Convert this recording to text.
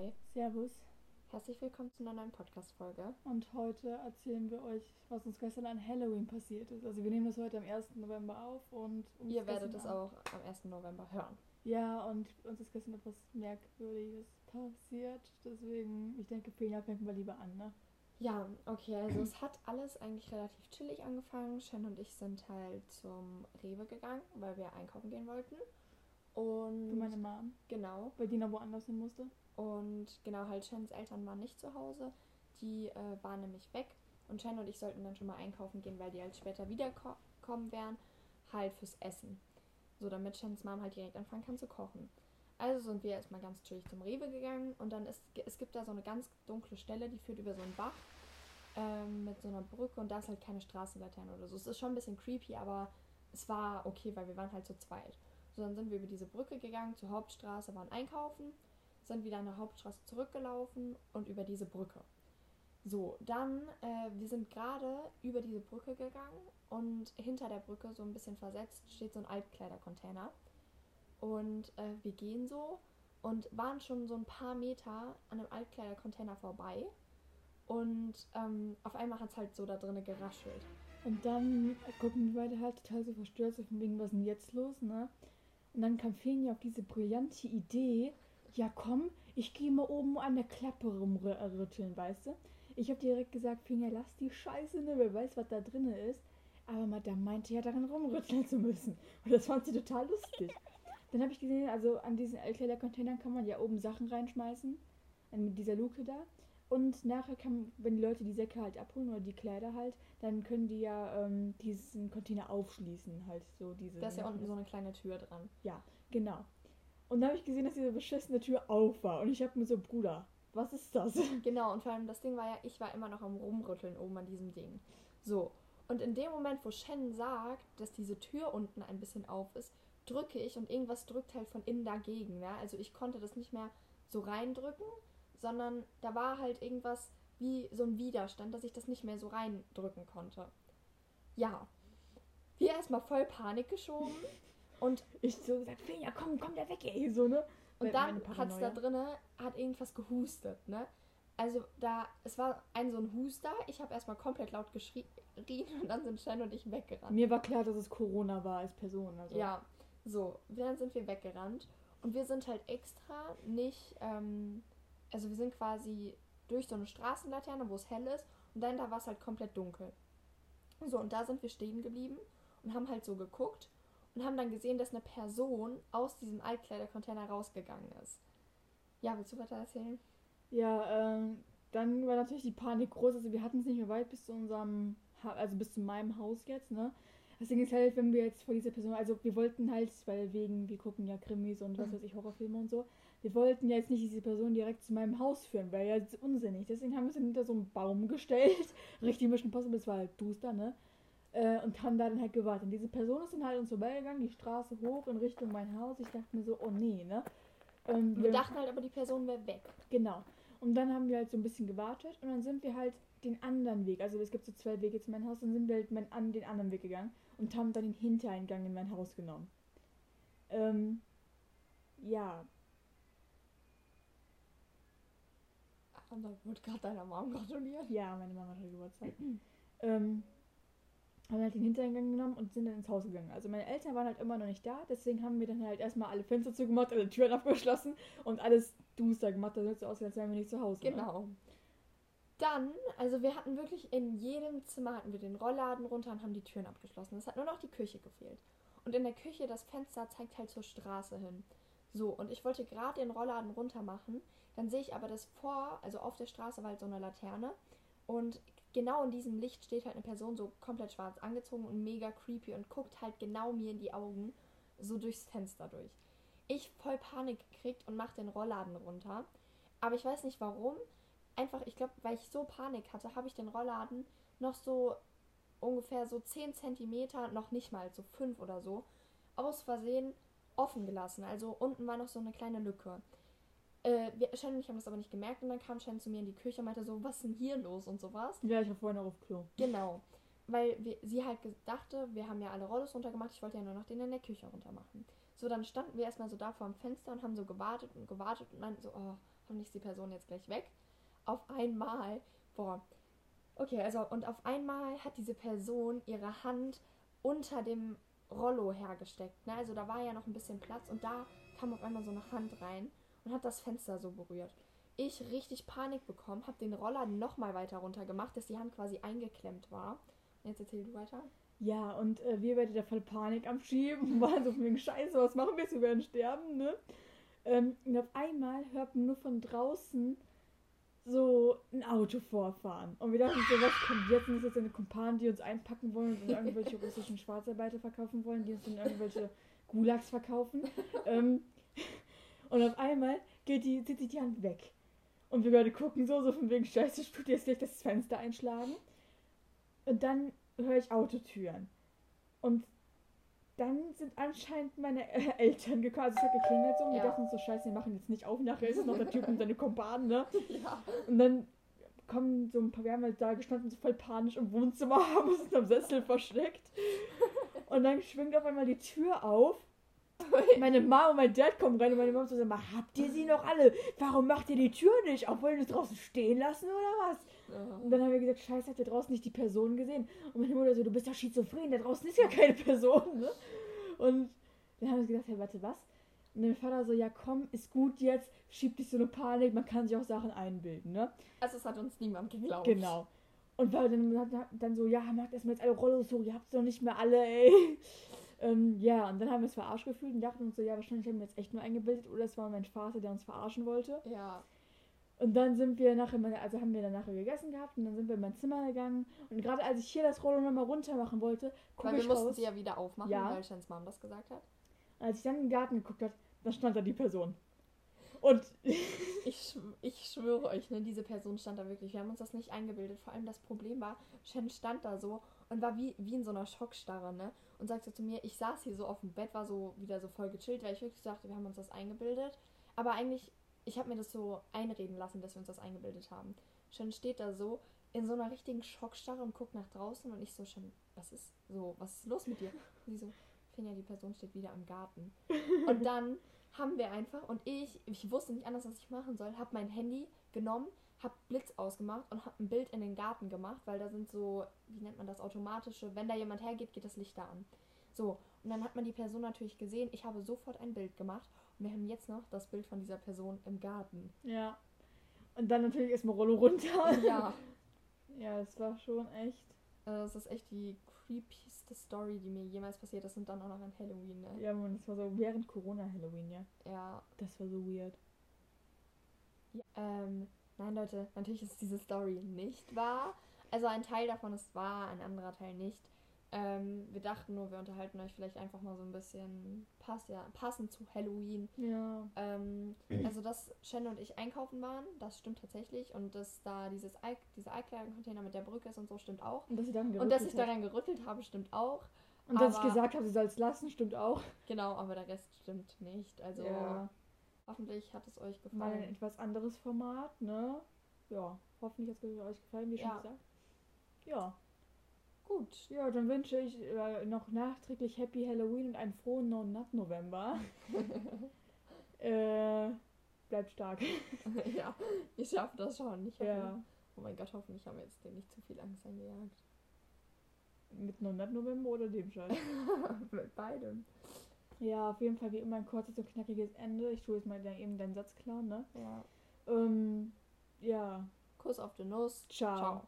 Hi. Servus. Herzlich willkommen zu einer neuen Podcast-Folge. Und heute erzählen wir euch, was uns gestern an Halloween passiert ist. Also wir nehmen das heute am 1. November auf und uns Ihr werdet es auch am 1. November hören. Ja, und uns ist gestern etwas Merkwürdiges passiert. Deswegen, ich denke, Fenia fängt mal lieber an, ne? Ja, okay, also es hat alles eigentlich relativ chillig angefangen. Shen und ich sind halt zum Rewe gegangen, weil wir einkaufen gehen wollten. Und Für meine Mom, genau. weil die noch woanders hin musste. Und genau, halt Shens Eltern waren nicht zu Hause. Die äh, waren nämlich weg. Und Shen und ich sollten dann schon mal einkaufen gehen, weil die halt später wiederkommen werden. Halt fürs Essen. So, damit Shens Mom halt direkt anfangen kann zu kochen. Also sind wir erstmal ganz chillig zum Rewe gegangen. Und dann ist, es gibt da so eine ganz dunkle Stelle, die führt über so einen Bach. Ähm, mit so einer Brücke. Und da ist halt keine Straßenlaterne oder so. Es ist schon ein bisschen creepy, aber es war okay, weil wir waren halt zu zweit. Dann sind wir über diese Brücke gegangen zur Hauptstraße, waren einkaufen sind wieder an der Hauptstraße zurückgelaufen und über diese Brücke. So, dann, äh, wir sind gerade über diese Brücke gegangen und hinter der Brücke, so ein bisschen versetzt, steht so ein Altkleidercontainer. Und äh, wir gehen so und waren schon so ein paar Meter an einem Altkleidercontainer vorbei. Und ähm, auf einmal hat es halt so da drinnen geraschelt. Und dann gucken wir beide halt total so verstört, so von wegen, was ist denn jetzt los, ne? Und dann kam Fenia auf diese brillante Idee, ja komm, ich gehe mal oben an der Klappe rumrütteln, weißt du? Ich habe direkt gesagt, Finja, lass die Scheiße, ne? Wer weiß, was da drin ist. Aber Madame meinte ja, daran rumrütteln zu müssen. Und das fand sie total lustig. Dann habe ich gesehen, also an diesen Altkleider-Containern kann man ja oben Sachen reinschmeißen. Mit dieser Luke da. Und nachher kann, wenn die Leute die Säcke halt abholen oder die Kleider halt, dann können die ja ähm, diesen Container aufschließen, halt so diese. Da ist ja unten so eine kleine Tür dran. Ja, genau. Und dann habe ich gesehen, dass diese beschissene Tür auf war. Und ich habe mir so, Bruder, was ist das? Genau, und vor allem das Ding war ja, ich war immer noch am Rumrütteln oben an diesem Ding. So. Und in dem Moment, wo Shen sagt, dass diese Tür unten ein bisschen auf ist, drücke ich und irgendwas drückt halt von innen dagegen. Ja? Also ich konnte das nicht mehr so reindrücken, sondern da war halt irgendwas wie so ein Widerstand, dass ich das nicht mehr so reindrücken konnte. Ja. Wir erstmal voll Panik geschoben. Und ich so gesagt, Finja, komm, komm da weg, ey, so, ne? Und dann hat es da drinnen, hat irgendwas gehustet, ne? Also da, es war ein so ein Huster. Ich habe erstmal komplett laut geschrien und dann sind Shen und ich weggerannt. Mir war klar, dass es Corona war als Person. Also. Ja, so, dann sind wir weggerannt. Und wir sind halt extra nicht, ähm, also wir sind quasi durch so eine Straßenlaterne, wo es hell ist. Und dann da war es halt komplett dunkel. So, und da sind wir stehen geblieben und haben halt so geguckt und haben dann gesehen, dass eine Person aus diesem Altkleidercontainer rausgegangen ist. Ja, willst du weiter erzählen? Ja, ähm, dann war natürlich die Panik groß. Also wir hatten es nicht mehr weit bis zu unserem, ha also bis zu meinem Haus jetzt, ne? Deswegen ist halt, wenn wir jetzt vor dieser Person, also wir wollten halt, weil wegen, wir gucken ja Krimis und was Mhm. weiß ich, Horrorfilme und so, wir wollten ja jetzt nicht diese Person direkt zu meinem Haus führen, wäre ja jetzt unsinnig. Deswegen haben wir dann hinter so einen Baum gestellt. Richtig Mission Possible, es war halt duster, ne? Äh, und haben da dann halt gewartet. Und diese Person ist dann halt uns vorbeigegangen, die Straße hoch in Richtung mein Haus. Ich dachte mir so, oh nee, ne? Ähm, Wir dachten halt aber, die Person wäre weg. Genau. Und dann haben wir halt so ein bisschen gewartet und dann sind wir halt den anderen Weg, also es gibt so zwei Wege zu meinem Haus, dann sind wir halt mein, an den anderen Weg gegangen und haben dann den Hintereingang in mein Haus genommen. Ähm, ja, Und da wurde gerade deiner Mom gratuliert. ja, meine Mama hatte Geburtstag. ähm, haben halt den Hintereingang genommen und sind dann ins Haus gegangen. Also meine Eltern waren halt immer noch nicht da, deswegen haben wir dann halt erstmal alle Fenster zugemacht, alle Türen abgeschlossen und alles duster gemacht, damit es so aussieht, als wären wir nicht zu Hause. Ne? Genau. Dann, also wir hatten wirklich in jedem Zimmer hatten wir den Rollladen runter und haben die Türen abgeschlossen. Es hat nur noch die Küche gefehlt. Und in der Küche, das Fenster zeigt halt zur Straße hin. So, und ich wollte gerade den Rollladen runter machen. Dann sehe ich aber, dass vor, also auf der Straße war halt so eine Laterne. Und genau in diesem Licht steht halt eine Person so komplett schwarz angezogen und mega creepy und guckt halt genau mir in die Augen, so durchs Fenster durch. Ich voll Panik gekriegt und mach den Rollladen runter. Aber ich weiß nicht warum. Einfach, ich glaube, weil ich so Panik hatte, habe ich den Rollladen noch so ungefähr so 10 Zentimeter, noch nicht mal, so 5 oder so, aus Versehen offen gelassen. Also unten war noch so eine kleine Lücke. Äh, wir, Shen und ich haben das aber nicht gemerkt und dann kam Shen zu mir in die Küche und meinte so, was ist denn hier los und sowas. Ja, ich war vorhin auch auf Klo. Genau. Weil wir, sie halt dachte, wir haben ja alle Rollos runtergemacht, ich wollte ja nur noch den in der Küche runter machen. So, dann standen wir erstmal so da vor dem Fenster und haben so gewartet und gewartet und meinten so, oh, hoffentlich ist die Person jetzt gleich weg. Auf einmal, boah, okay, also und auf einmal hat diese Person ihre Hand unter dem Rollo hergesteckt. Ne? Also da war ja noch ein bisschen Platz und da kam auf einmal so eine Hand rein und hat das Fenster so berührt. Ich richtig Panik bekommen, habe den Roller nochmal weiter runter gemacht, dass die Hand quasi eingeklemmt war. Jetzt erzähl du weiter. Ja, und äh, wir werden da voll Panik am Schieben, waren so wegen Scheiße, was machen wir jetzt? Wir werden sterben, ne? Ähm, und auf einmal hört man nur von draußen so ein Auto vorfahren. Und wir dachten so, was kommt jetzt? Sind das jetzt eine Kumpanen, die uns einpacken wollen und irgendwelche russischen Schwarzarbeiter verkaufen wollen, die uns dann irgendwelche Gulags verkaufen? ähm, und auf einmal geht die, zieht sich die Hand weg. Und wir beide gucken so, so von wegen Scheiße, tut jetzt gleich das Fenster einschlagen. Und dann höre ich Autotüren. Und dann sind anscheinend meine Eltern gekommen. Also es hat geklingelt so und Ja. wir dachten so, scheiße, wir machen jetzt nicht auf, nachher ist es noch der Typ und seine Kumpanen, ne? Ja. Und dann kommen so ein paar, wir haben halt da gestanden, so voll panisch im Wohnzimmer, haben uns unterm Sessel versteckt. Und dann schwingt auf einmal die Tür auf. Meine Mama und mein Dad kommen rein und meine Mama so, sag mal, habt ihr sie noch alle? Warum macht ihr die Tür nicht? Auch wollen wir es draußen stehen lassen oder was? Und dann haben wir gesagt, scheiße, habt ihr draußen nicht die Person gesehen? Und meine Mutter so, du bist doch schizophren, da draußen ist ja keine Person, ne? Und dann haben wir gesagt, hey, warte, was? Und mein Vater so, ja komm, ist gut jetzt, schiebt dich so eine Panik, man kann sich auch Sachen einbilden, ne? Also es hat uns niemand geglaubt. Genau. Und war dann, dann so, ja, macht erstmal jetzt alle Rollos hoch, ihr habt doch nicht mehr alle, ey. ähm, ja, und dann haben wir uns verarscht gefühlt und dachten uns so, ja, wahrscheinlich haben wir jetzt echt nur eingebildet oder es war mein Vater, der uns verarschen wollte. Ja. Und dann sind wir nachher, also haben wir dann nachher gegessen gehabt und dann sind wir in mein Zimmer gegangen. Und gerade als ich hier das Rollo nochmal runter machen wollte, gucke Weil wir mussten raus. sie ja wieder aufmachen, Ja. weil Shans Mom das gesagt hat. Als ich dann in den Garten geguckt habe, da stand da die Person. Und Ich, ich schwöre euch, ne, diese Person stand da wirklich. Wir haben uns das nicht eingebildet. Vor allem das Problem war, Shen stand da so und war wie, wie in so einer Schockstarre, ne? Und sagte zu mir, ich saß hier so auf dem Bett, war so wieder so voll gechillt, weil ich wirklich sagte, wir haben uns das eingebildet. Aber eigentlich, ich habe mir das so einreden lassen, dass wir uns das eingebildet haben. Shen steht da so in so einer richtigen Schockstarre und guckt nach draußen und ich so, Shen, was ist so, was ist los mit dir? Und sie so, Finja, die Person steht wieder im Garten. Und dann haben wir einfach und ich, ich wusste nicht anders, was ich machen soll, habe mein Handy genommen, habe Blitz ausgemacht und habe ein Bild in den Garten gemacht, weil da sind so, wie nennt man das, automatische, wenn da jemand hergeht, geht das Licht da an. So, und dann hat man die Person natürlich gesehen. Ich habe sofort ein Bild gemacht und wir haben jetzt noch das Bild von dieser Person im Garten. ja. Und dann natürlich erstmal Rollo runter. Ja, Ja, das war schon echt. äh, das ist echt die creepyste Story, die mir jemals passiert ist und dann auch noch an Halloween, ne? Ja, man, das war so während Corona Halloween, ja. Ja, Das war so weird. Ähm, nein, Leute, natürlich ist diese Story nicht wahr. Also ein Teil davon ist wahr, ein anderer Teil nicht. Ähm, wir dachten nur, wir unterhalten euch vielleicht einfach mal so ein bisschen pass ja, passend zu Halloween. Ja. Ähm, also, dass Shen und ich einkaufen waren, das stimmt tatsächlich. Und dass da dieses Ei, dieser Eikleidercontainer mit der Brücke ist und so, stimmt auch. Und dass sie dann Und dass ich daran gerüttelt habe, stimmt auch. Und dass ich aber- gesagt habe, sie soll es lassen, stimmt auch. Genau, aber der Rest stimmt nicht. Also, Ja. hoffentlich hat es euch Mal ein gefallen. etwas anderes Format, ne? Ja, hoffentlich hat es euch gefallen, wie schon Ja. gesagt. Ja. Gut. Ja, dann wünsche ich äh, noch nachträglich Happy Halloween und einen frohen No Nut November. äh, bleibt stark. ja, ich schaffe das schon. Ich hoffe, Ja. Oh mein Gott, hoffentlich haben wir jetzt dir nicht zu viel Angst eingejagt. Mit No Nut November oder dem Scheiß. Mit beidem. ja, auf jeden Fall wie immer ein kurzes und knackiges Ende. Ich tue jetzt mal dann eben deinen Satz klar, ne? Ja. Ähm, ja, Kuss auf die Nuss. ciao. Ciao.